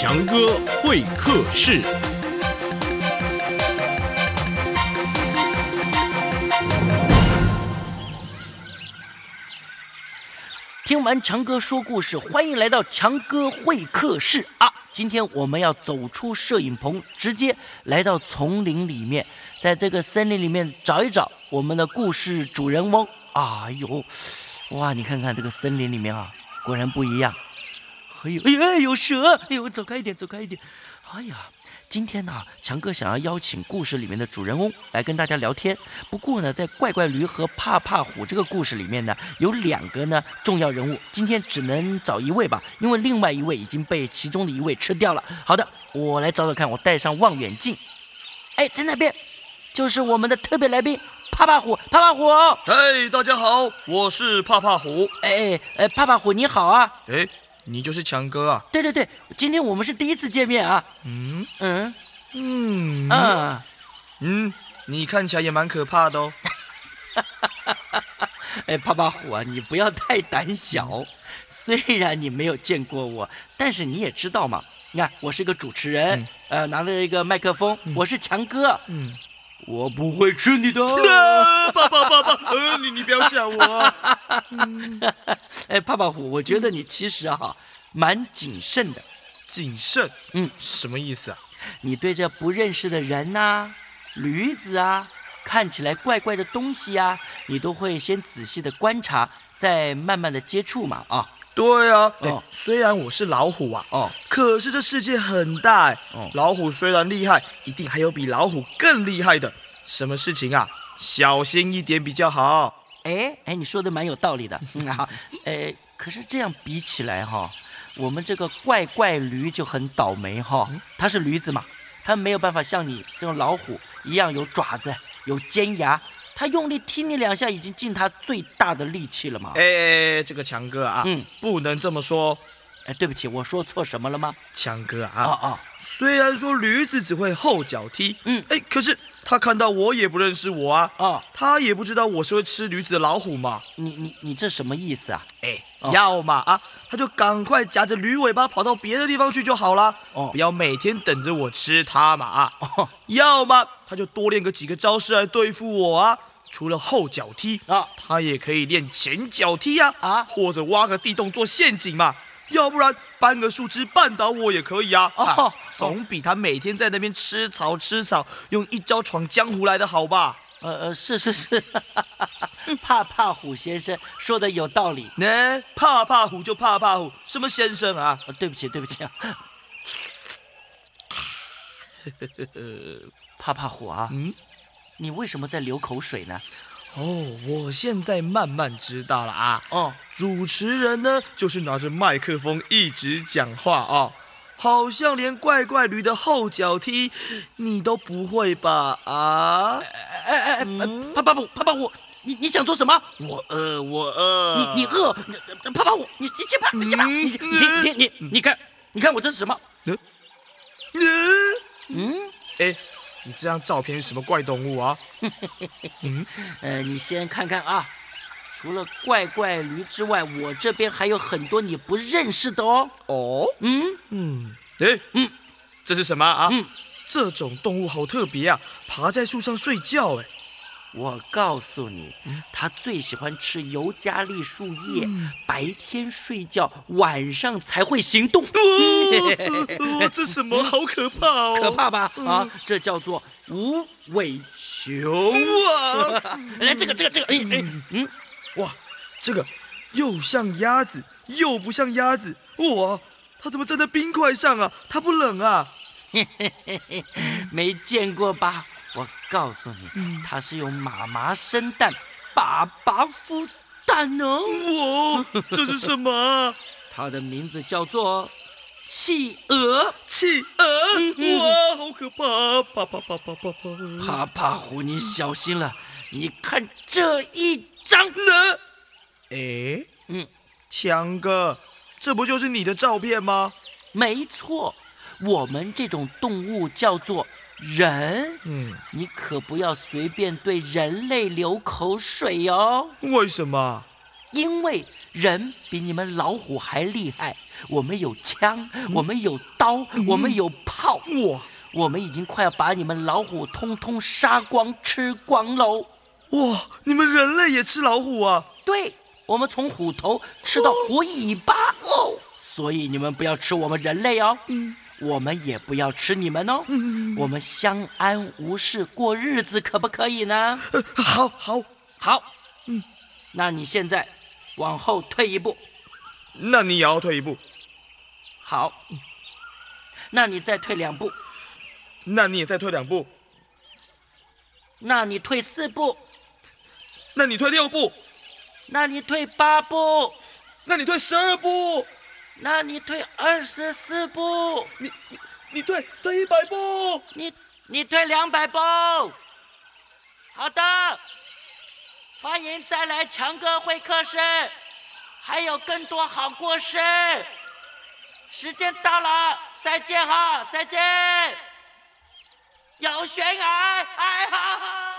强哥会客室。听完强哥说故事，欢迎来到强哥会客室啊！今天我们要走出摄影棚，直接来到丛林里面，在这个森林里面找一找我们的故事主人翁。哎呦，哇！你看看这个森林里面啊，果然不一样。哎呦，哎呀，有蛇！哎呦，走开一点，走开一点。哎呀。今天呢，强哥想要邀请故事里面的主人翁来跟大家聊天。不过呢，在怪怪驴和怕怕虎这个故事里面呢，有两个呢重要人物，今天只能找一位吧，因为另外一位已经被其中的一位吃掉了。好的，我来找找看，我带上望远镜。哎，在那边，就是我们的特别来宾怕怕虎，怕怕虎。嗨，大家好，我是怕怕虎。哎哎，怕怕虎你好啊。哎。你就是强哥啊！对对对，今天我们是第一次见面啊。嗯嗯嗯啊嗯，你看起来也蛮可怕的哦。哎，怕怕虎啊，你不要太胆小。虽然你没有见过我，但是你也知道嘛。你看，我是个主持人，呃，拿着一个麦克风，我是强哥。嗯，我不会吃你的。爸爸爸爸，呃，你你不要吓我。哎，怕怕虎，我觉得你其实啊。蛮谨慎的，谨慎，嗯，什么意思啊？你对这不认识的人呐、驴子啊，看起来怪怪的东西啊，你都会先仔细的观察，再慢慢的接触嘛，啊？对啊，哦，虽然我是老虎啊，哦，可是这世界很大，哦，老虎虽然厉害，一定还有比老虎更厉害的。什么事情啊？小心一点比较好。哎哎，你说的蛮有道理的，嗯好，哎，可是这样比起来哈。我们这个怪怪驴就很倒霉哈，它是驴子嘛，它没有办法像你这种老虎一样有爪子、有尖牙，它用力踢你两下已经尽它最大的力气了嘛。哎，这个强哥啊，嗯，不能这么说。哎，对不起，我说错什么了吗？强哥啊，啊啊，虽然说驴子只会后脚踢，嗯，哎，可是。他看到我也不认识我啊！啊，他也不知道我是会吃驴子的老虎嘛。你你你这什么意思啊？哎，要嘛啊，他就赶快夹着驴尾巴跑到别的地方去就好了。哦，不要每天等着我吃它嘛啊！哦，要么他就多练个几个招式来对付我啊。除了后脚踢啊，他也可以练前脚踢啊。啊，或者挖个地洞做陷阱嘛。要不然搬个树枝绊倒我也可以啊。哦。总比他每天在那边吃草吃草，用一招闯江湖来的好吧？呃呃，是是是，怕怕虎先生说的有道理。那怕怕虎就怕怕虎，什么先生啊？对不起对不起啊。怕怕虎啊？嗯，你为什么在流口水呢？哦，我现在慢慢知道了啊。哦，主持人呢，就是拿着麦克风一直讲话啊。好像连怪怪驴的后脚踢你都不会吧？啊！哎哎哎！怕怕虎，怕怕虎，你你想做什么？我饿，我饿。你你饿？怕怕虎，你你先怕，你先怕。你你你你你看，你看我这是什么？嗯嗯哎，你这张照片是什么怪动物啊？嗯呃，你先看看啊。除了怪怪驴之外，我这边还有很多你不认识的哦。哦，嗯嗯，哎，嗯，这是什么啊？嗯，这种动物好特别啊，爬在树上睡觉。哎，我告诉你，它最喜欢吃尤加利树叶，白天睡觉，晚上才会行动。这什么？好可怕哦！可怕吧？啊，这叫做无尾熊。哇！来，这个，这个，这个，哎哎，嗯。哇，这个又像鸭子，又不像鸭子。哇，它怎么站在冰块上啊？它不冷啊？嘿嘿嘿嘿，没见过吧？我告诉你，它是用妈妈生蛋，爸爸孵蛋哦。哇，这是什么？它的名字叫做企鹅。企鹅？哇，好可怕！啪啪啪啪啪啪！啪啪虎，你小心了。你看这一。张呢？哎，嗯，强哥，这不就是你的照片吗？没错，我们这种动物叫做人。嗯，你可不要随便对人类流口水哦。为什么？因为人比你们老虎还厉害，我们有枪，我们有刀，我们有炮，哇！我们已经快要把你们老虎通通杀光、吃光喽！哇，你们人类也吃老虎啊？对，我们从虎头吃到虎尾巴哦，所以你们不要吃我们人类哦，嗯，我们也不要吃你们哦，嗯，我们相安无事过日子，可不可以呢？好，好，好，嗯，那你现在往后退一步，那你也要退一步，好，那你再退两步。那你也再退两步，那你退四步，那你退六步，那你退八步，那你退十二步，那你退二十四步，你你你退退一百步，你你退两百步。好的，欢迎再来强哥会客室，还有更多好故事。时间到了，再见哈，再见。有悬崖，哎哈哈。